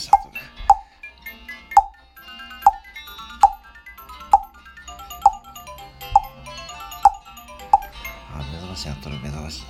したとね。あ、目覚ましやっとる、目覚まし。